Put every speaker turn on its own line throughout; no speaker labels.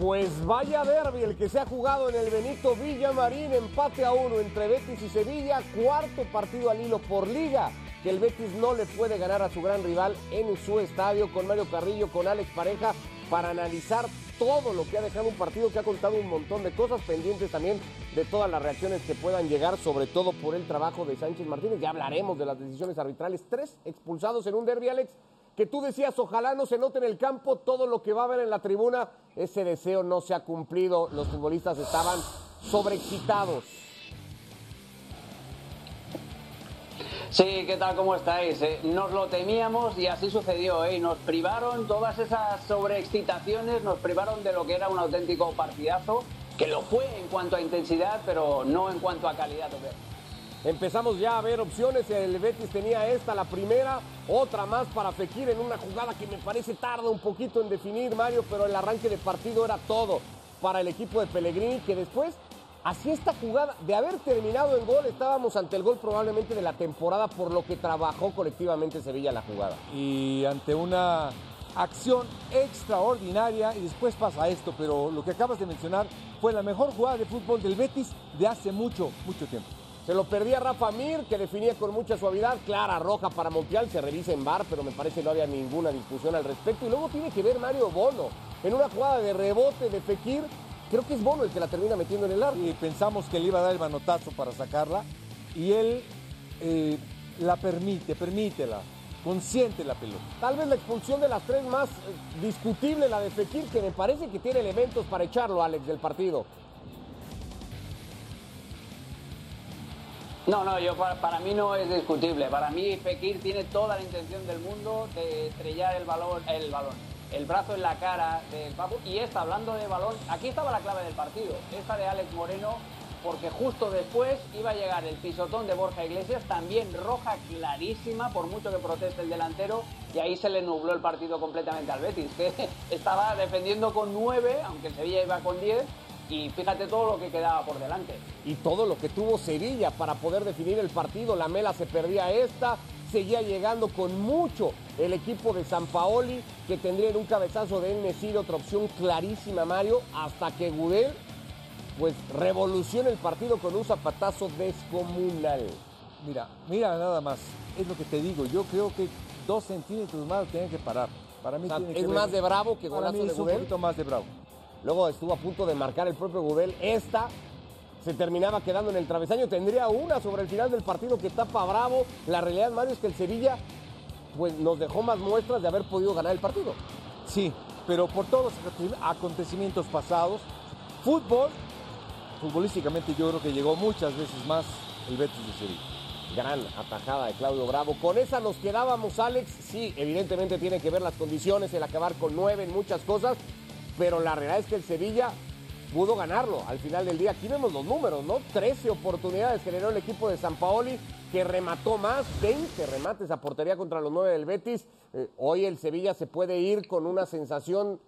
Pues vaya derby el que se ha jugado en el Benito Villamarín, empate a uno entre Betis y Sevilla, cuarto partido al hilo por liga, que el Betis no le puede ganar a su gran rival en su estadio con Mario Carrillo, con Alex Pareja, para analizar todo lo que ha dejado un partido que ha contado un montón de cosas pendientes también de todas las reacciones que puedan llegar, sobre todo por el trabajo de Sánchez Martínez. Ya hablaremos de las decisiones arbitrales. Tres expulsados en un derby, Alex que tú decías, ojalá no se note en el campo todo lo que va a haber en la tribuna. Ese deseo no se ha cumplido. Los futbolistas estaban sobreexcitados.
Sí, ¿qué tal? ¿Cómo estáis? Eh, nos lo temíamos y así sucedió. ¿eh? Nos privaron todas esas sobreexcitaciones, nos privaron de lo que era un auténtico partidazo, que lo fue en cuanto a intensidad, pero no en cuanto a calidad.
Empezamos ya a ver opciones. El Betis tenía esta, la primera, otra más para Fekir en una jugada que me parece tarda un poquito en definir, Mario, pero el arranque de partido era todo para el equipo de Pellegrini, que después hacía esta jugada. De haber terminado el gol, estábamos ante el gol probablemente de la temporada por lo que trabajó colectivamente Sevilla la jugada.
Y ante una acción extraordinaria y después pasa esto, pero lo que acabas de mencionar fue la mejor jugada de fútbol del Betis de hace mucho, mucho tiempo.
Se lo perdía Rafa Mir, que definía con mucha suavidad. Clara, roja para Montiel, se revisa en bar, pero me parece que no había ninguna discusión al respecto. Y luego tiene que ver Mario Bono. En una jugada de rebote de Fekir, creo que es Bono el que la termina metiendo en el arco.
Y pensamos que le iba a dar el manotazo para sacarla. Y él eh, la permite, permítela. Consciente la pelota.
Tal vez la expulsión de las tres más eh, discutible, la de Fekir, que me parece que tiene elementos para echarlo, Alex, del partido.
No, no, yo para, mí no es discutible. Para mí Fekir tiene toda la intención del mundo de estrellar el balón, el balón, el brazo en la cara del Papu. Y esta, hablando de balón, aquí estaba la clave del partido. Esta de Alex Moreno, porque justo después iba a llegar el pisotón de Borja Iglesias, también roja clarísima, por mucho que proteste el delantero, y ahí se le nubló el partido completamente al Betis, que estaba defendiendo con nueve, aunque Sevilla iba con diez y fíjate todo lo que quedaba por delante.
Y todo lo que tuvo Sevilla para poder definir el partido. La Mela se perdía esta, seguía llegando con mucho el equipo de San Paoli, que tendría en un cabezazo de Nesir otra opción clarísima, Mario, hasta que Gudel pues revoluciona el partido con un zapatazo descomunal.
Mira, mira nada más, es lo que te digo, yo creo que dos centímetros más tienen que parar. Para mí tiene
es más de bravo que
golazo
de
es un poquito más de bravo.
Luego estuvo a punto de marcar el propio Gudel. Esta se terminaba quedando en el travesaño. Tendría una sobre el final del partido que tapa Bravo. La realidad, Mario, es que el Sevilla pues, nos dejó más muestras de haber podido ganar el partido.
Sí, pero por todos los acontecimientos pasados, fútbol, futbolísticamente yo creo que llegó muchas veces más el Betis de Sevilla.
Gran atajada de Claudio Bravo. Con esa nos quedábamos, Alex. Sí, evidentemente tiene que ver las condiciones, el acabar con nueve en muchas cosas, pero la realidad es que el Sevilla pudo ganarlo al final del día. Aquí vemos los números, ¿no? 13 oportunidades generó el equipo de San Paoli, que remató más, 20 remates a portería contra los 9 del Betis. Eh, hoy el Sevilla se puede ir con una sensación,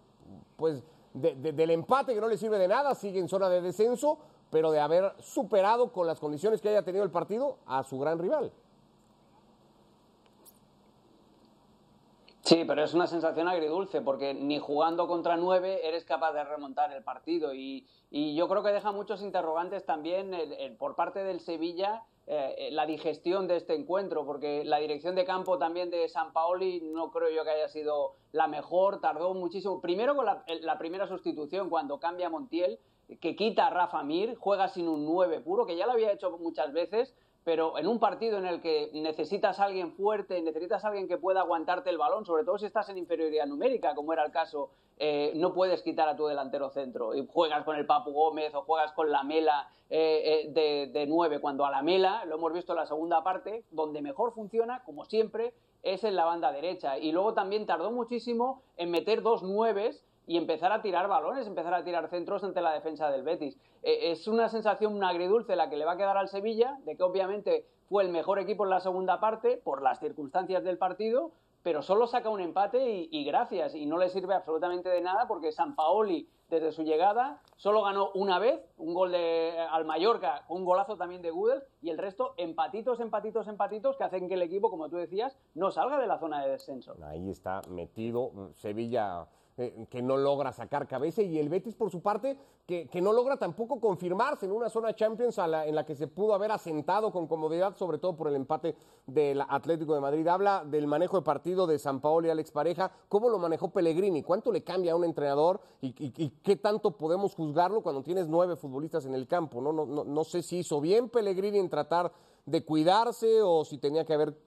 pues, del empate que no le sirve de nada, sigue en zona de descenso, pero de haber superado con las condiciones que haya tenido el partido a su gran rival.
Sí, pero es una sensación agridulce porque ni jugando contra nueve eres capaz de remontar el partido y, yo creo que deja muchos interrogantes también por parte del Sevilla eh, eh, la digestión de este encuentro porque la dirección de campo también de San Paoli no creo yo que haya sido la mejor, tardó muchísimo. Primero con la, la primera sustitución cuando cambia Montiel que quita a Rafa Mir, juega sin un 9 puro, que ya lo había hecho muchas veces, pero en un partido en el que necesitas a alguien fuerte, necesitas a alguien que pueda aguantarte el balón, sobre todo si estás en inferioridad numérica, como era el caso, eh, no puedes quitar a tu delantero centro. Y juegas con el Papu Gómez o juegas con la Mela eh, eh, de, nueve, cuando a la Mela, lo hemos visto en la segunda parte, donde mejor funciona, como siempre, es en la banda derecha. Y luego también tardó muchísimo en meter dos nueves y empezar a tirar balones, empezar a tirar centros ante la defensa del Betis. Eh, es una sensación agridulce la que le va a quedar al Sevilla, de que obviamente fue el mejor equipo en la segunda parte por las circunstancias del partido, pero solo saca un empate y, gracias, y no le sirve absolutamente de nada porque San Paoli, desde su llegada, solo ganó una vez, un gol de, eh, al Mallorca, un golazo también de Gudel, y el resto empatitos, empatitos, empatitos, que hacen que el equipo, como tú decías, no salga de la zona de descenso.
Ahí está metido Sevilla eh, que no logra sacar cabeza y el Betis por su parte que, no logra tampoco confirmarse en una zona Champions en la que se pudo haber asentado con comodidad, sobre todo por el empate del Atlético de Madrid. Habla del manejo de partido de San Paolo y Alex Pareja, cómo lo manejó Pellegrini, cuánto le cambia a un entrenador y, qué tanto podemos juzgarlo cuando tienes nueve futbolistas en el campo. ¿no? No, no, no sé si hizo bien Pellegrini en tratar de cuidarse o si tenía que haber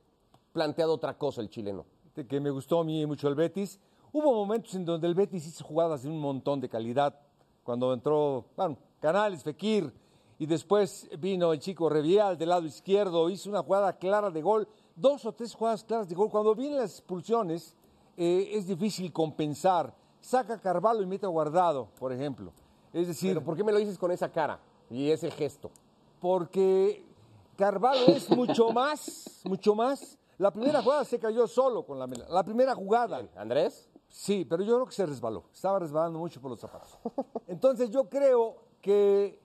planteado otra cosa el chileno.
Que me gustó a mí mucho el Betis Hubo momentos en donde el Betis hizo jugadas de un montón de calidad. Cuando entró, bueno, Canales, Fekir, y después vino el chico Revial del lado izquierdo, hizo una jugada clara de gol, dos o tres jugadas claras de gol. Cuando vienen las expulsiones, eh, es difícil compensar. Saca Carvalho y mete a Guardado, por ejemplo. Es decir.
¿por qué me lo dices con esa cara y ese gesto?
Porque Carvalho es mucho más, mucho más. La primera jugada se cayó solo con la La primera jugada.
¿Andrés?
Sí, pero yo creo que se resbaló. Estaba resbalando mucho por los zapatos. Entonces yo creo que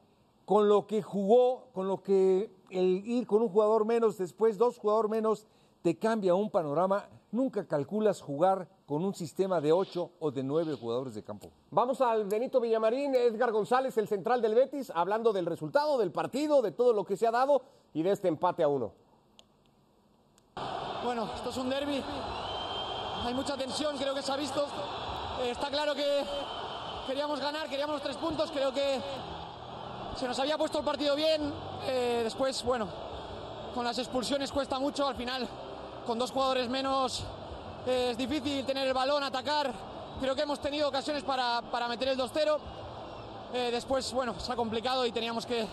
con lo que jugó, con lo que el ir con un jugador menos, después dos jugadores menos, te cambia un panorama. Nunca calculas jugar con un sistema de ocho o de nueve jugadores de campo.
Vamos al Benito Villamarín, Edgar González, el central del Betis, hablando del resultado, del partido, de todo lo que se ha dado y de este empate a uno.
Bueno, esto es un derby hay mucha tensión, creo que se ha visto. Eh, está claro que queríamos ganar, queríamos los tres puntos, creo que se nos había puesto el partido bien. Eh, después, bueno, con las expulsiones cuesta mucho, al final con dos jugadores menos eh, es difícil tener el balón, atacar. Creo que hemos tenido ocasiones para, meter el 2-0. después, bueno, se ha complicado y teníamos que,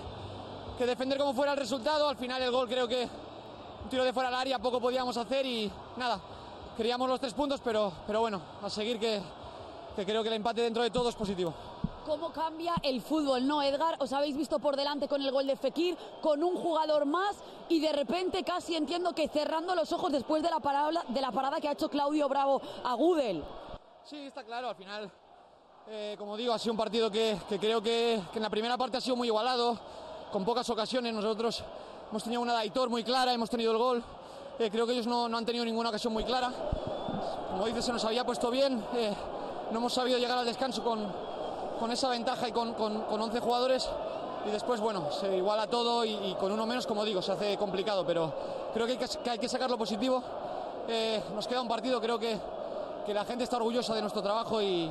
que defender como fuera el resultado. Al final el gol creo que un tiro de fuera al área poco podíamos hacer y nada, queríamos los tres puntos, pero, pero bueno, a seguir que, que creo que el empate dentro de todo es positivo.
¿Cómo cambia el fútbol, no, Edgar? Os habéis visto por delante con el gol de Fekir, con un jugador más y de repente casi entiendo que cerrando los ojos después de la parada, de la parada que ha hecho Claudio Bravo a Gudel.
Sí, está claro, al final, eh, como digo, ha sido un partido que, que creo que, que, en la primera parte ha sido muy igualado, con pocas ocasiones. Nosotros hemos tenido una de Aitor muy clara, hemos tenido el gol. Eh, creo que ellos no, han tenido ninguna ocasión muy clara. Como dices, se nos había puesto bien. Eh, no hemos sabido llegar al descanso con, con esa ventaja y con, con, 11 jugadores. Y después, bueno, se iguala todo y, con uno menos, como digo, se hace complicado. Pero creo que hay que, hay que sacar lo positivo. Eh, nos queda un partido, creo que que la gente está orgullosa de nuestro trabajo y,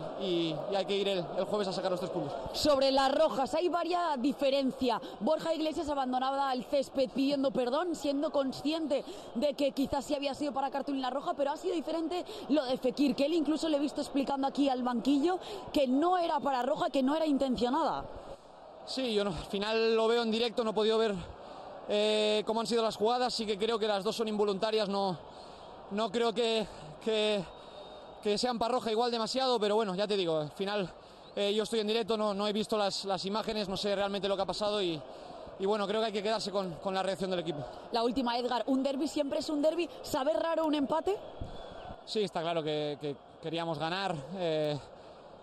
hay que ir el, jueves a sacar los tres puntos.
Sobre las rojas, hay varias diferencias. Borja Iglesias abandonaba el césped pidiendo perdón, siendo consciente de que quizás sí había sido para cartulina roja, pero ha sido diferente lo de Fekir, que él incluso le he visto explicando aquí al banquillo que no era para roja, que no era intencionada.
Sí, yo no, al final lo veo en directo, no he podido ver eh, cómo han sido las jugadas, sí que creo que las dos son involuntarias, no, no creo que que sean parroja igual demasiado, pero bueno, ya te digo, al final eh, yo estoy en directo, no, no he visto las, las, imágenes, no sé realmente lo que ha pasado y, y bueno, creo que hay que quedarse con, con, la reacción del equipo.
La última, Edgar, ¿un derby siempre es un derby? ¿Sabe raro un empate?
Sí, está claro que, queríamos ganar. Eh,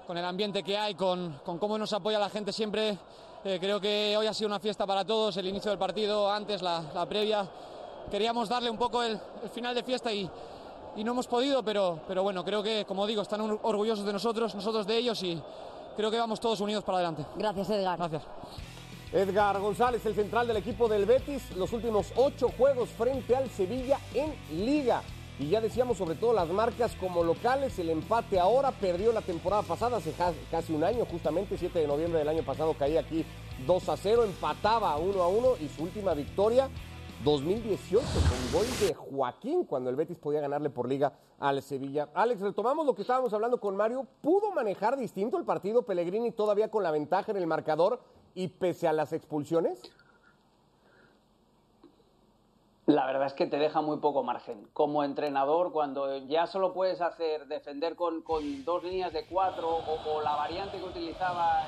con el ambiente que hay, con, con, cómo nos apoya la gente siempre, eh, creo que hoy ha sido una fiesta para todos, el inicio del partido, antes, la, la previa. Queríamos darle un poco el, el final de fiesta y, y no hemos podido, pero, pero bueno, creo que, como digo, están orgullosos de nosotros, nosotros de ellos y creo que vamos todos unidos para adelante.
Gracias, Edgar.
Gracias.
Edgar González, el central del equipo del Betis, los últimos ocho juegos frente al Sevilla en Liga. Y ya decíamos sobre todo las marcas como locales, el empate ahora perdió la temporada pasada, hace casi un año, justamente 7 de noviembre del año pasado caía aquí 2 a 0, empataba 1 a 1 y su última victoria 2018 con gol de Joaquín cuando el Betis podía ganarle por liga al Sevilla. Alex, retomamos lo que estábamos hablando con Mario. ¿Pudo manejar distinto el partido Pellegrini todavía con la ventaja en el marcador y pese a las expulsiones?
La verdad es que te deja muy poco margen. Como entrenador, cuando ya solo puedes hacer defender con, dos líneas de cuatro o, la variante que utilizaba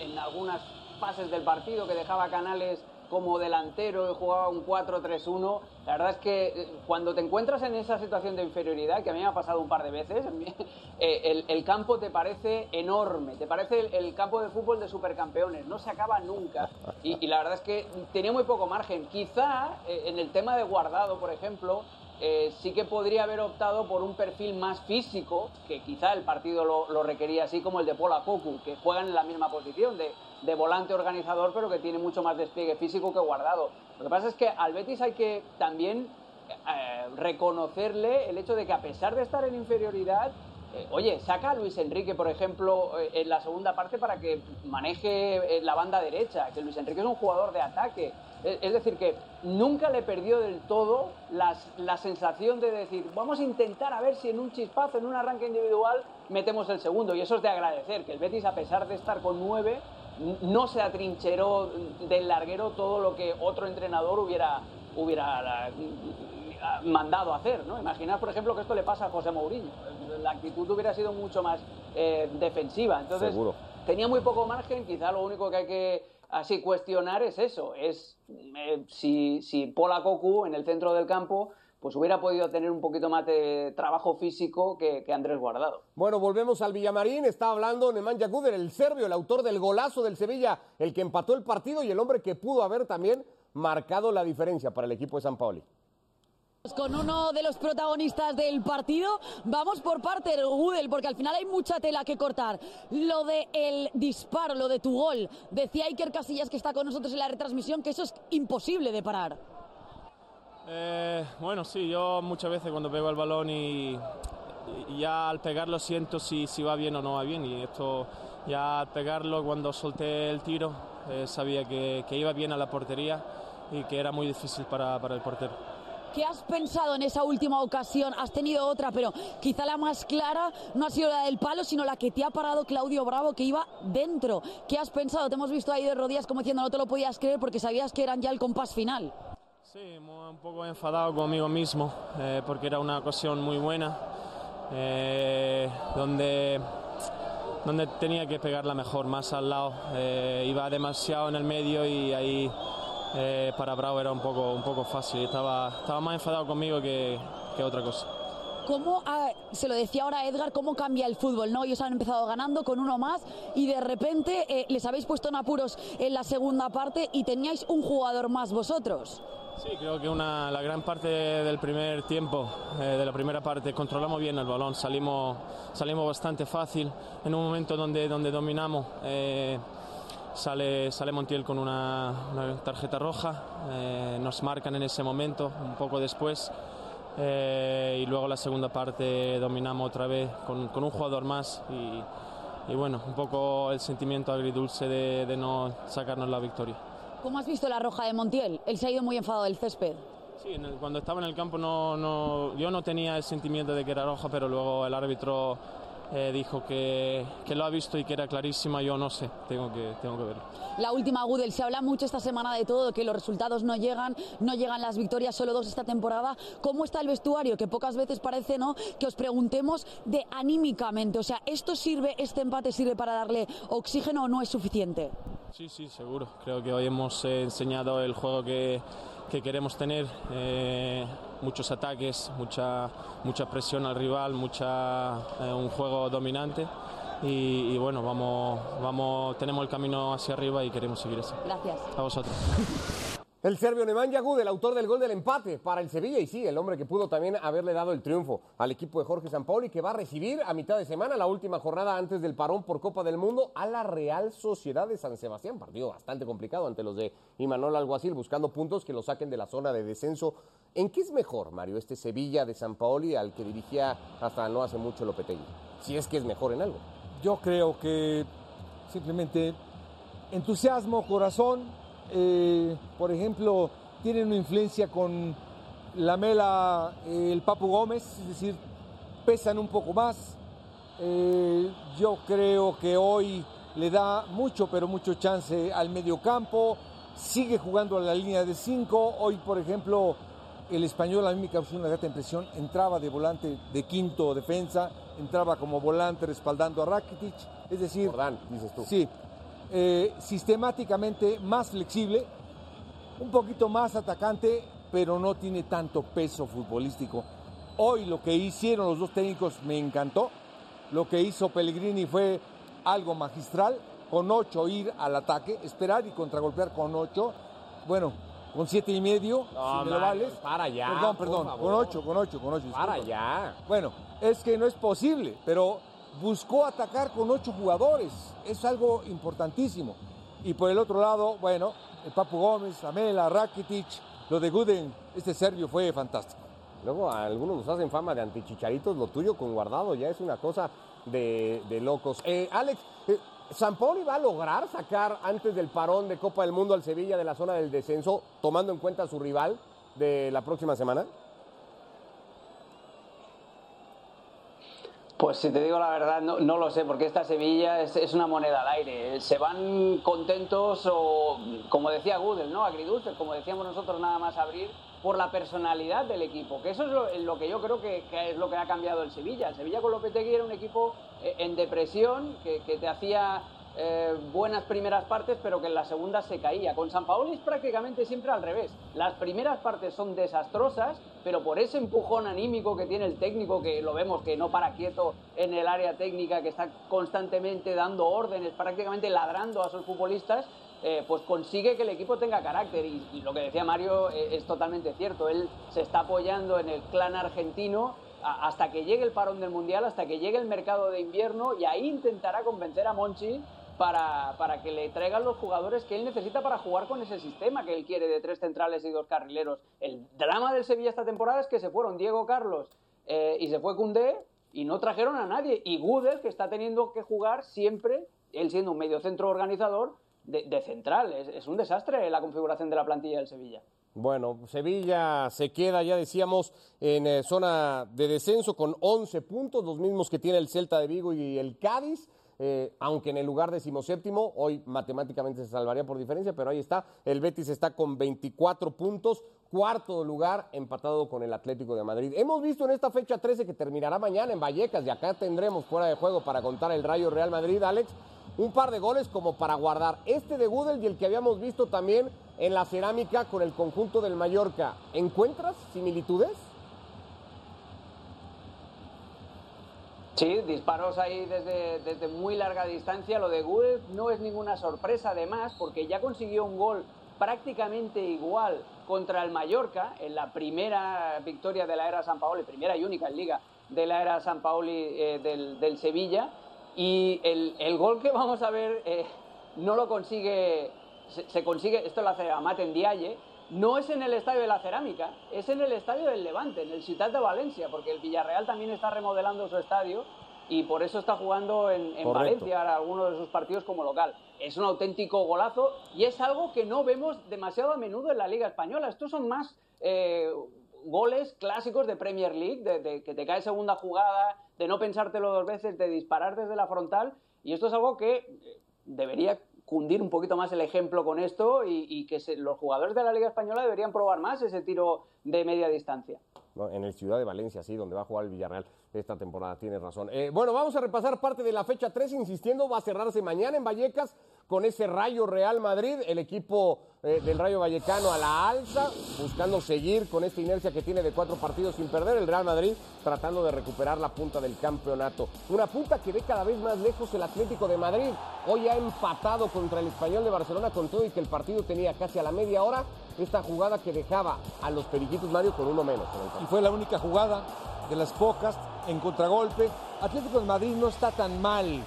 en algunas fases del partido que dejaba Canales como delantero jugaba un 4-3-1. La verdad es que eh, cuando te encuentras en esa situación de inferioridad, que a mí me ha pasado un par de veces, eh, el, campo te parece enorme, te parece el, campo de fútbol de supercampeones, no se acaba nunca. Y, la verdad es que tenía muy poco margen. Quizá eh, en el tema de guardado, por ejemplo, sí que podría haber optado por un perfil más físico, que quizá el partido lo, requería así como el de Pola Cocu, que juegan en la misma posición de, de, volante organizador, pero que tiene mucho más despliegue físico que guardado. Lo que pasa es que al Betis hay que también eh, reconocerle el hecho de que a pesar de estar en inferioridad, eh, oye, saca a Luis Enrique, por ejemplo, eh, en la segunda parte para que maneje la banda derecha, que Luis Enrique es un jugador de ataque. Es decir, que nunca le perdió del todo la sensación de decir, vamos a intentar a ver si en un chispazo, en un arranque individual, metemos el segundo. Y eso es de agradecer, que el Betis, a pesar de estar con nueve, no se atrincheró del larguero todo lo que otro entrenador hubiera, hubiera mandado hacer, ¿no? Imaginad, por ejemplo, que esto le pasa a José Mourinho. La actitud hubiera sido mucho más eh, defensiva. Entonces, tenía muy poco margen. Quizá lo único que hay que así cuestionar es eso. Es eh, si, si Pola Cocu en el centro del campo pues hubiera podido tener un poquito más de trabajo físico que, Andrés Guardado.
Bueno, volvemos al Villamarín. Está hablando Nemanja Guder, el serbio, el autor del golazo del Sevilla, el que empató el partido y el hombre que pudo haber también marcado la diferencia para el equipo de San Paoli.
Con uno de los protagonistas del partido, vamos por parte, Gudel, porque al final hay mucha tela que cortar. Lo de el disparo, lo de tu gol, decía Iker Casillas que está con nosotros en la retransmisión que eso es imposible de parar.
Eh, bueno, sí, yo muchas veces cuando pego el balón y, ya al pegarlo siento si, si, va bien o no va bien. Y esto ya al pegarlo, cuando solté el tiro, eh, sabía que, que, iba bien a la portería y que era muy difícil para, para el portero.
¿Qué has pensado en esa última ocasión? Has tenido otra, pero quizá la más clara no ha sido la del palo, sino la que te ha parado Claudio Bravo, que iba dentro. ¿Qué has pensado? Te hemos visto ahí de rodillas como diciendo no te lo podías creer porque sabías que eran ya el compás final.
Sí, un poco enfadado conmigo mismo eh, porque era una ocasión muy buena eh, donde, donde tenía que pegarla mejor, más al lado. Eh, iba demasiado en el medio y ahí para Bravo era un poco, un poco fácil. Estaba, estaba más enfadado conmigo que, que otra cosa.
¿Cómo, ah, se lo decía ahora Edgar, cómo cambia el fútbol? ¿no? Ellos han empezado ganando con uno más y de repente les habéis puesto en apuros en la segunda parte y teníais un jugador más vosotros.
Sí, creo que una, la gran parte del primer tiempo, eh, de la primera parte, controlamos bien el balón, salimos, salimos bastante fácil. En un momento donde, donde dominamos, eh, sale, sale Montiel con una, tarjeta roja, eh, nos marcan en ese momento, un poco después. y luego la segunda parte dominamos otra vez con, con un jugador más y, y, bueno, un poco el sentimiento agridulce de, de no sacarnos la victoria.
¿Cómo has visto la roja de Montiel? Él se ha ido muy enfadado del césped.
Sí, cuando estaba en el campo no, no, yo no tenía el sentimiento de que era roja, pero luego el árbitro eh, dijo que, que, lo ha visto y que era clarísima, yo no sé, tengo que, tengo que verlo.
La última, Gudel, se habla mucho esta semana de todo, que los resultados no llegan, no llegan las victorias, solo dos esta temporada. ¿Cómo está el vestuario? Que pocas veces parece, ¿no?, que os preguntemos de anímicamente, o sea, ¿esto sirve, este empate sirve para darle oxígeno o no es suficiente?
Sí, sí, seguro. Creo que hoy hemos eh, enseñado el juego que, que queremos tener. Eh, muchos ataques, mucha, mucha presión al rival, mucha, eh, un juego dominante. Y, y, bueno, vamos, vamos, tenemos el camino hacia arriba y queremos seguir eso.
Gracias.
A vosotros.
El serbio Nemanja Gud, el autor del gol del empate para el Sevilla, y sí, el hombre que pudo también haberle dado el triunfo al equipo de Jorge Sampaoli, que va a recibir a mitad de semana, la última jornada antes del parón por Copa del Mundo, a la Real Sociedad de San Sebastián. Partido bastante complicado ante los de Imanol Alguacil, buscando puntos que lo saquen de la zona de descenso. ¿En qué es mejor, Mario, este Sevilla de Sampaoli al que dirigía hasta no hace mucho Lopetegui? Si es que es mejor en algo.
Yo creo que simplemente entusiasmo, corazón eh, por ejemplo, tienen una influencia con la Mela, eh, el Papu Gómez, es decir, pesan un poco más. Eh, yo creo que hoy le da mucho, pero mucho chance al mediocampo. Sigue jugando a la línea de cinco. Hoy, por ejemplo, el español a mí me causó una gran impresión. Entraba de volante de quinto defensa, entraba como volante respaldando a Rakitic. Es decir,
dices tú.
Sí, eh, sistemáticamente más flexible, un poquito más atacante, pero no tiene tanto peso futbolístico. Hoy lo que hicieron los dos técnicos me encantó. Lo que hizo Pellegrini fue algo magistral, con ocho ir al ataque, esperar y contragolpear con ocho. Bueno, con siete y medio,
No,
si me lo vales.
para ya,
Perdón, perdón, con ocho, con ocho, con ocho.
Para ya.
Bueno, es que no es posible, pero buscó atacar con ocho jugadores. Es algo importantísimo. Y por el otro lado, bueno, el Papu Gómez, Amela, Rakitic, lo de Guden, este serbio fue fantástico.
Luego algunos nos hacen fama de antichicharitos, lo tuyo con guardado ya es una cosa de, de locos. Eh, Alex, eh, ¿Sampaoli va a lograr sacar antes del parón de Copa del Mundo al Sevilla de la zona del descenso, tomando en cuenta a su rival de la próxima semana?
Pues si te digo la verdad, no, no lo sé, porque esta Sevilla es, es una moneda al aire. Se van contentos o, como decía Gudel, ¿no? Agridulces, como decíamos nosotros nada más abrir, por la personalidad del equipo. Que eso es lo, que yo creo que, es lo que ha cambiado el Sevilla. El Sevilla con Lopetegui era un equipo eh, en depresión, que te hacía eh, buenas primeras partes, pero que en la segunda se caía. Con San Paolo es prácticamente siempre al revés. Las primeras partes son desastrosas, pero por ese empujón anímico que tiene el técnico, que lo vemos que no para quieto en el área técnica, que está constantemente dando órdenes, prácticamente ladrando a sus futbolistas, eh, pues consigue que el equipo tenga carácter. Y, y lo que decía Mario eh, es totalmente cierto. Él se está apoyando en el clan argentino hasta que llegue el parón del Mundial, hasta que llegue el mercado de invierno, y ahí intentará convencer a Monchi para, para que le traigan los jugadores que él necesita para jugar con ese sistema que él quiere de tres centrales y dos carrileros. El drama del Sevilla esta temporada es que se fueron Diego Carlos eh, y se fue Cundé y no trajeron a nadie. Y Gudel, que está teniendo que jugar siempre, él siendo un mediocentro organizador, de, de central. Es, es un desastre la configuración de la plantilla del Sevilla.
Bueno, Sevilla se queda, ya decíamos, en eh, zona de descenso con 11 puntos, los mismos que tiene el Celta de Vigo y el Cádiz. Eh, aunque en el lugar decimoséptimo, hoy matemáticamente se salvaría por diferencia, pero ahí está. El Betis está con 24 puntos, cuarto lugar, empatado con el Atlético de Madrid. Hemos visto en esta fecha 13 que terminará mañana en Vallecas, y acá tendremos fuera de juego para contar el Rayo Real Madrid, Alex un par de goles como para guardar. Este de Gudel y el que habíamos visto también en la cerámica con el conjunto del Mallorca. ¿Encuentras similitudes?
Sí, disparos ahí desde, desde muy larga distancia. Lo de Gul no es ninguna sorpresa, además, porque ya consiguió un gol prácticamente igual contra el Mallorca en la primera victoria de la era San Paoli, primera y única en Liga de la era San Paoli eh, del, del Sevilla. Y el, el gol que vamos a ver eh, no lo consigue, se, se consigue, esto lo hace Amat Ndiaye, no es en el Estadio de la Cerámica, es en el Estadio del Levante, en el Ciudad de Valencia, porque el Villarreal también está remodelando su estadio y por eso está jugando en. Valencia ahora algunos de sus partidos como local. Es un auténtico golazo y es algo que no vemos demasiado a menudo en la Liga Española. Estos son más eh, goles clásicos de Premier League, de, de que te cae segunda jugada, de no pensártelo dos veces, de disparar desde la frontal. Y esto es algo que eh, debería cundir un poquito más el ejemplo con esto y, y que se- los jugadores de la Liga Española deberían probar más ese tiro de media distancia.
No, en el Ciudad de Valencia, sí, donde va a jugar el Villarreal esta temporada, tienes razón. Eh, bueno, vamos a repasar parte de la fecha 3, insistiendo, va a cerrarse mañana en Vallecas con ese Rayo Real Madrid, el equipo eh, del Rayo Vallecano a la alza, buscando seguir con esta inercia que tiene de cuatro partidos sin perder, el Real Madrid tratando de recuperar la punta del campeonato. Una punta que ve cada vez más lejos el Atlético de Madrid, hoy ha empatado contra el Español de Barcelona con todo y que el partido tenía casi a la media hora esta jugada que dejaba a los Periquitos Mario con uno menos.
y fue la única jugada de las pocas en contragolpe. Atlético de Madrid no está tan mal,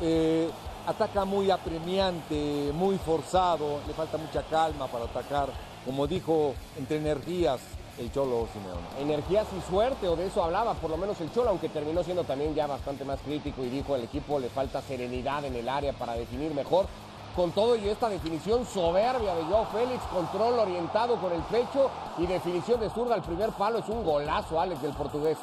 eh, ataca muy apremiante, muy forzado, le falta mucha calma para atacar, como dijo, entre energías el Cholo Simeone.
energías y suerte, o de eso hablaba por lo menos el Cholo, aunque terminó siendo también ya bastante más crítico y dijo el equipo le falta serenidad en el área para definir mejor. Con todo y esta definición soberbia de Joao Félix, control orientado con el pecho y definición de zurda al primer palo, es un golazo, Alex, del portugués.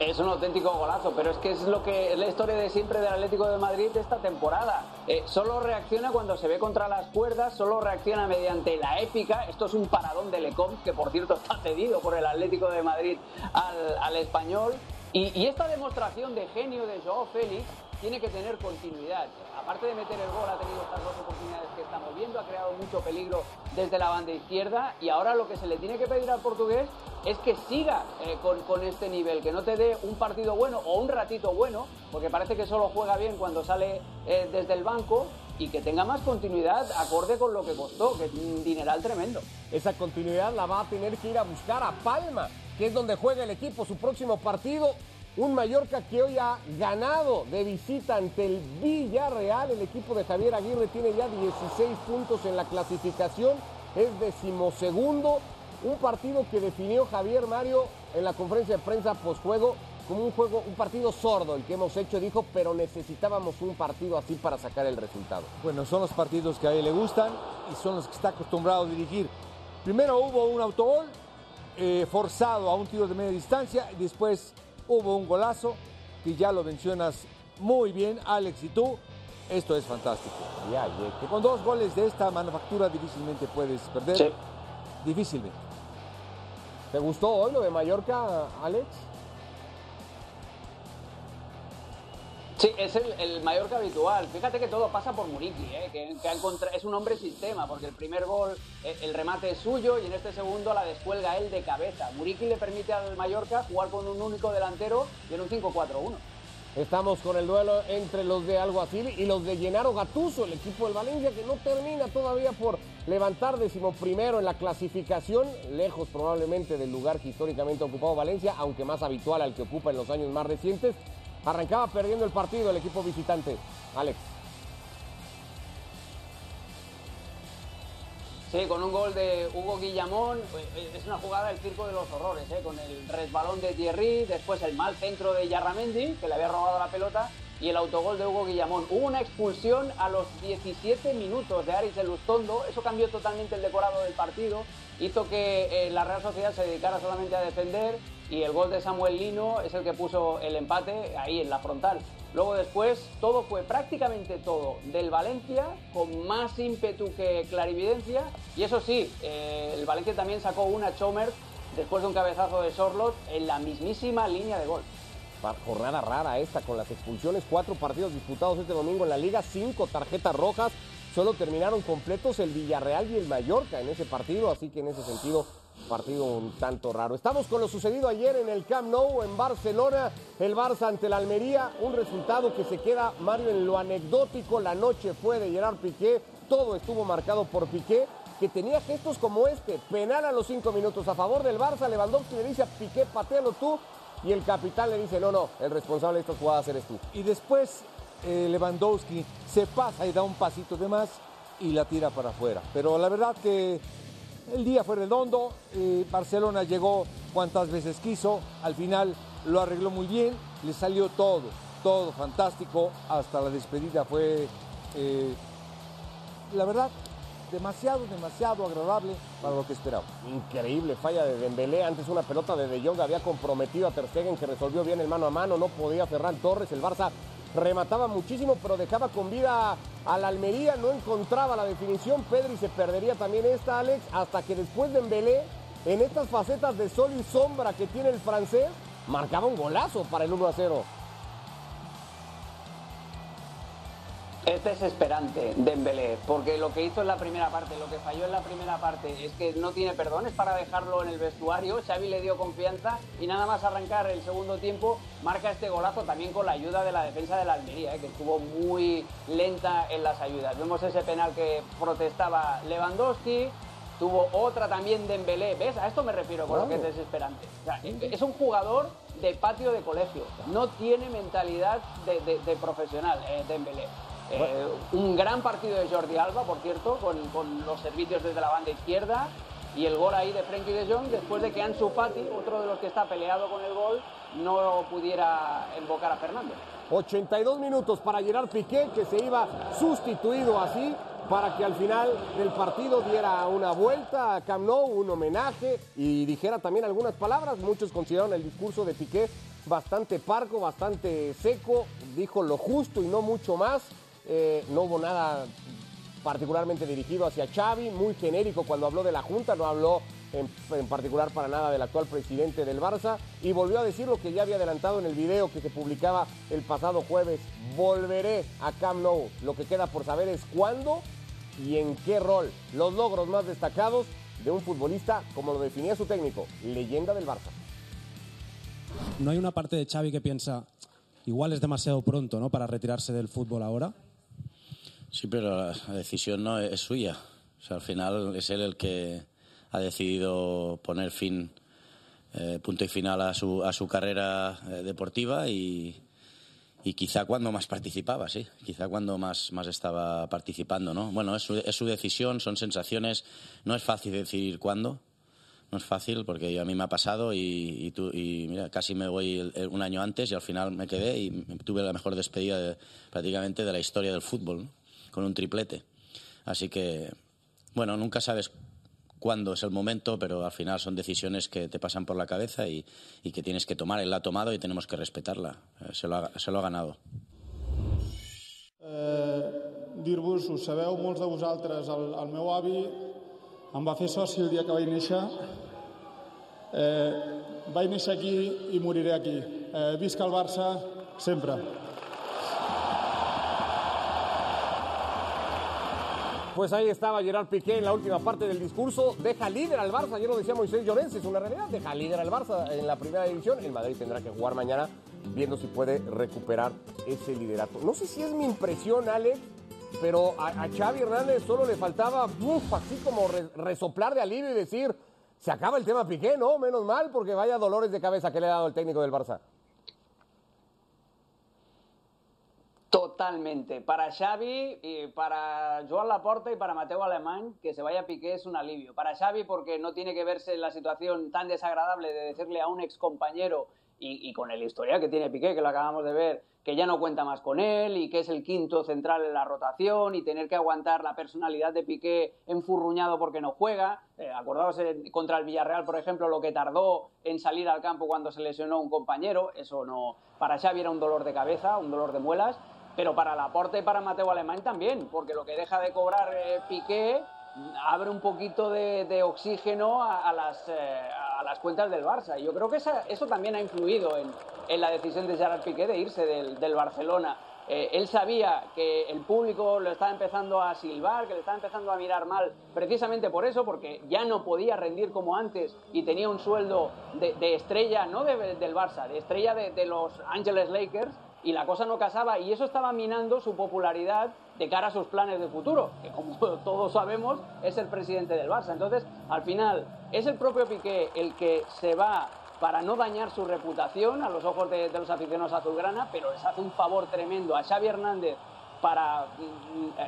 Es un auténtico golazo, pero es que es lo que es la historia de siempre del Atlético de Madrid esta temporada. Eh, solo reacciona cuando se ve contra las cuerdas, solo reacciona mediante la épica. Esto es un paradón de Lecom, que por cierto está cedido por el Atlético de Madrid al, al español. Y, y esta demostración de genio de Joao Félix tiene que tener continuidad. Aparte de meter el gol, ha tenido estas dos oportunidades que estamos viendo, ha creado mucho peligro desde la banda izquierda y ahora lo que se le tiene que pedir al portugués es que siga eh, con, con este nivel, que no te dé un partido bueno o un ratito bueno, porque parece que solo juega bien cuando sale eh, desde el banco, y que tenga más continuidad acorde con lo que costó, que es un dineral tremendo.
Esa continuidad la va a tener que ir a buscar a Palma, que es donde juega el equipo su próximo partido. Un Mallorca que hoy ha ganado de visita ante el Villarreal. El equipo de Javier Aguirre tiene ya 16 puntos en la clasificación. Es decimosegundo. Un partido que definió Javier Mario en la conferencia de prensa postjuego como un juego, un partido sordo el que hemos hecho, dijo, pero necesitábamos un partido así para sacar el resultado.
Bueno, son los partidos que a él le gustan y son los que está acostumbrado a dirigir. Primero hubo un autogol eh, forzado a un tiro de media distancia y después hubo un golazo que ya lo mencionas muy bien, Alex, y tú. Esto es fantástico.
Ya, ya.
Que con dos goles de esta manufactura difícilmente puedes perder.
Sí.
Difícilmente.
¿Te gustó hoy lo de Mallorca, Alex?
Sí, es el, el Mallorca habitual. Fíjate que todo pasa por Muriqui, ¿eh? que, que ha encontra- es un hombre sistema, porque el primer gol, eh, el remate es suyo y en este segundo la descuelga él de cabeza. Muriqui le permite al Mallorca jugar con un único delantero y en un 5-4-1.
Estamos con el duelo entre los de Alguacil y los de Llenaro Gatuso, el equipo del Valencia que no termina todavía por levantar decimoprimero en la clasificación, lejos probablemente del lugar que históricamente ha ocupado Valencia, aunque más habitual al que ocupa en los años más recientes. Arrancaba perdiendo el partido el equipo visitante. Alex.
Sí, con un gol de Hugo Guillamón, eh, es una jugada del circo de los horrores, ¿eh? con el resbalón de Thierry, después el mal centro de Yarramendi, que le había robado la pelota, y el autogol de Hugo Guillamón. Hubo una expulsión a los 17 minutos de Aris Elustondo, eso cambió totalmente el decorado del partido, hizo que eh, la Real Sociedad se dedicara solamente a defender y el gol de Samuel Lino es el que puso el empate ahí en la frontal. Luego después todo fue prácticamente todo del Valencia con más ímpetu que clarividencia y eso sí, eh, el Valencia también sacó una Chomer después de un cabezazo de Sorlot en la mismísima línea de gol.
Jornada rara esta con las expulsiones, cuatro partidos disputados este domingo en la liga, cinco tarjetas rojas, solo terminaron completos el Villarreal y el Mallorca en ese partido, así que en ese sentido partido un tanto raro. Estamos con lo sucedido ayer en el Camp Nou en Barcelona, el Barça ante la Almería, un resultado que se queda Mario en lo anecdótico, la noche fue de Gerard Piqué, todo estuvo marcado por Piqué que tenía gestos como este, penal a los cinco minutos a favor del Barça, Lewandowski le dice a Piqué, patealo tú, y el capitán le dice, no, no, el responsable de estas jugadas eres tú.
Y después eh, Lewandowski se pasa y da un pasito de más y la tira para afuera. Pero la verdad que el día fue redondo, eh, Barcelona llegó cuantas veces quiso, al final lo arregló muy bien, le salió todo, todo fantástico, hasta la despedida fue, eh, la verdad, demasiado, demasiado agradable para lo que esperaba.
Increíble falla de Dembélé, antes una pelota de De Jong había comprometido a Ter Stegen que resolvió bien el mano a mano, no podía Ferran Torres, el Barça remataba muchísimo pero dejaba con vida a la Almería, no encontraba la definición, Pedri se perdería también esta Alex, hasta que después Dembélé, en estas facetas de sol y sombra que tiene el francés, marcaba un golazo para el 1 a 0.
Es desesperante Dembélé, porque lo que hizo en la primera parte, lo que falló en la primera parte es que no tiene perdones para dejarlo en el vestuario. Xavi le dio confianza y nada más arrancar el segundo tiempo marca este golazo también con la ayuda de la defensa de la Almería, ¿eh? que estuvo muy lenta en las ayudas. Vemos ese penal que protestaba Lewandowski, tuvo otra también Dembélé. ¿Ves? A esto me refiero con lo que es desesperante. O sea, es un jugador de patio de colegio, no tiene mentalidad de, de- de profesional eh, Dembélé. Eh, un gran partido de Jordi Alba, por cierto, con, los servicios desde la banda izquierda y el gol ahí de Frenkie de Jong después de que Ansu Fati, otro de los que está peleado con el gol, no pudiera invocar a Fernando.
82 minutos para Gerard Piqué, que se iba sustituido así para que al final del partido diera una vuelta a Camp un homenaje y dijera también algunas palabras. Muchos consideraron el discurso de Piqué bastante parco, bastante seco, dijo lo justo y no mucho más. Eh, no hubo nada particularmente dirigido hacia Xavi, muy genérico cuando habló de la Junta, no habló en, en particular para nada del actual presidente del Barça y volvió a decir lo que ya había adelantado en el video que se publicaba el pasado jueves. Volveré a Camp Nou. Lo que queda por saber es cuándo y en qué rol. Los logros más destacados de un futbolista, como lo definía su técnico, leyenda del Barça.
¿No hay una parte de Xavi que piensa, igual es demasiado pronto ¿no? para retirarse del fútbol ahora?
Sí, pero la, decisión no es, suya. O sea, al final es él el que ha decidido poner fin, eh, punto y final a su, a su carrera eh, deportiva y, y quizá cuando más participaba, sí, quizá cuando más, más estaba participando, ¿no? Bueno, es su, es su decisión, son sensaciones, no es fácil decidir cuándo, no es fácil porque a mí me ha pasado y, tú, y mira, casi me voy un año antes y al final me quedé y tuve la mejor despedida prácticamente de la historia del fútbol, con un triplete. Así que, bueno, nunca sabes cuándo es el momento, pero al final son decisiones que te pasan por la cabeza y, y que tienes que tomar. Él la ha tomado y tenemos que respetarla. Eh, se, lo ha, se lo ha ganado.
Eh, Dir-vos, ho sabeu molts de vosaltres, el, el meu avi em va fer soci el dia que vaig néixer. Eh, vaig néixer aquí i moriré aquí. Eh, visca el Barça sempre.
Pues ahí estaba Gerard Piqué en la última parte del discurso. Deja líder al Barça. Ayer lo decía Moisés Llorens, es una realidad. Deja líder al Barça en la primera división. El Madrid tendrá que jugar mañana viendo si puede recuperar ese liderato. No sé si es mi impresión, Alex, pero a, Xavi Hernández solo le faltaba, uf, así como re, resoplar de alivio y decir, se acaba el tema Piqué, ¿no? Menos mal, porque vaya dolores de cabeza que le ha dado el técnico del Barça.
Totalmente. Para Xavi, y para Joan Laporta y para Mateo Alemán, que se vaya Piqué es un alivio. Para Xavi porque no tiene que verse en la situación tan desagradable de decirle a un ex compañero y, y, con el historial que tiene Piqué, que lo acabamos de ver, que ya no cuenta más con él y que es el quinto central en la rotación y tener que aguantar la personalidad de Piqué enfurruñado porque no juega. Eh, acordaos contra el Villarreal, por ejemplo, lo que tardó en salir al campo cuando se lesionó un compañero. Eso no, para Xavi era un dolor de cabeza, un dolor de muelas pero para Laporte y para Mateo Alemán también, porque lo que deja de cobrar eh, Piqué abre un poquito de, oxígeno a, las, eh, a las cuentas del Barça. Y yo creo que eso también ha influido en, en, la decisión de Gerard Piqué de irse del, del Barcelona. Eh, él sabía que el público lo estaba empezando a silbar, que le estaba empezando a mirar mal, precisamente por eso, porque ya no podía rendir como antes y tenía un sueldo de, de estrella, no de, del Barça, de estrella de, de los Angeles Lakers, y la cosa no casaba y eso estaba minando su popularidad de cara a sus planes de futuro, que como todos sabemos es el presidente del Barça. Entonces, al final, es el propio Piqué el que se va para no dañar su reputación a los ojos de, los aficionados azulgrana, pero les hace un favor tremendo a Xavi Hernández para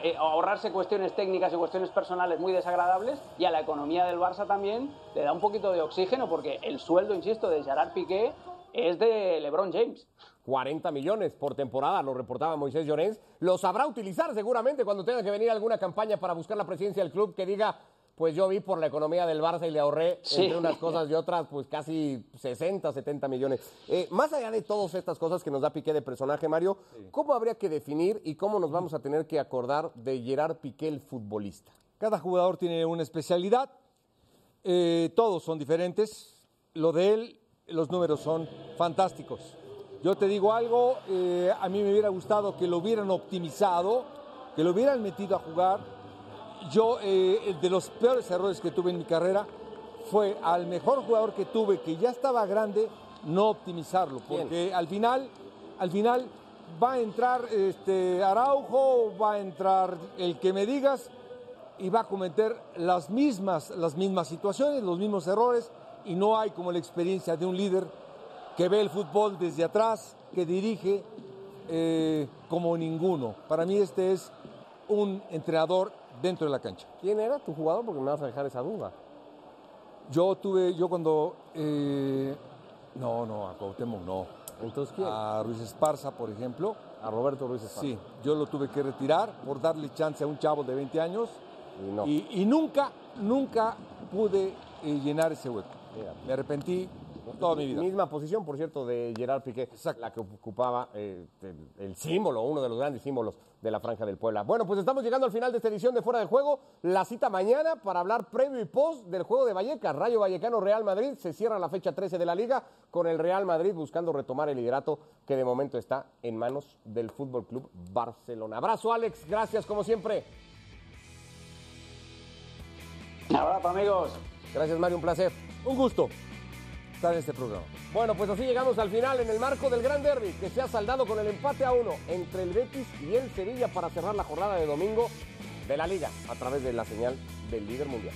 eh, ahorrarse cuestiones técnicas y cuestiones personales muy desagradables y a la economía del Barça también le da un poquito de oxígeno porque el sueldo, insisto, de Gerard Piqué es de LeBron James.
40 millones por temporada, lo reportaba Moisés Llorens. Lo sabrá utilizar seguramente cuando tenga que venir alguna campaña para buscar la presidencia del club que diga, pues yo vi por la economía del Barça y le ahorré
Sí.
entre unas cosas y otras, pues casi 60, 70 millones. Eh, más allá de todas estas cosas que nos da Piqué de personaje, Mario, ¿cómo habría que definir y cómo nos vamos a tener que acordar de Gerard Piqué, el futbolista?
Cada jugador tiene una especialidad, eh, todos son diferentes. Lo de él, los números son fantásticos. Yo te digo algo, eh, a mí me hubiera gustado que lo hubieran optimizado, que lo hubieran metido a jugar. Yo, eh, de los peores errores que tuve en mi carrera fue al mejor jugador que tuve, que ya estaba grande, no optimizarlo, porque al final, al final va a entrar este Araujo, va a entrar el que me digas y va a cometer las mismas, las mismas situaciones, los mismos errores y no hay como la experiencia de un líder que ve el fútbol desde atrás, que dirige eh, como ninguno. Para mí este es un entrenador dentro de la cancha.
¿Quién era tu jugador? Porque me vas a dejar esa duda.
Yo tuve, yo cuando... eh, no, no, a Cuauhtémoc no.
Entonces, ¿quién?
A Ruiz Esparza, por ejemplo.
A Roberto Ruiz Esparza.
Sí, yo lo tuve que retirar por darle chance a un chavo de 20 años.
Y no.
Y, y nunca, nunca pude eh, llenar ese hueco.
Mira.
Me arrepentí toda mi vida.
Misma posición, por cierto, de Gerard Piqué, la que ocupaba eh, el, el símbolo, uno de los grandes símbolos de la Franja del Puebla. Bueno, pues estamos llegando al final de esta edición de Fuera de Juego. La cita mañana para hablar previo y post del juego de Vallecas. Rayo Vallecano Real Madrid. Se cierra la fecha 13 de la liga con el Real Madrid buscando retomar el liderato que de momento está en manos del Fútbol Club Barcelona. Abrazo, Alex. Gracias, como siempre.
Un abrazo, amigos.
Gracias, Mario. Un placer.
Un gusto. estar en este programa.
Bueno, pues así llegamos al final en el marco del Gran Derby, que se ha saldado con el empate a uno entre el Betis y el Sevilla para cerrar la jornada de domingo de la Liga a través de la señal del líder mundial.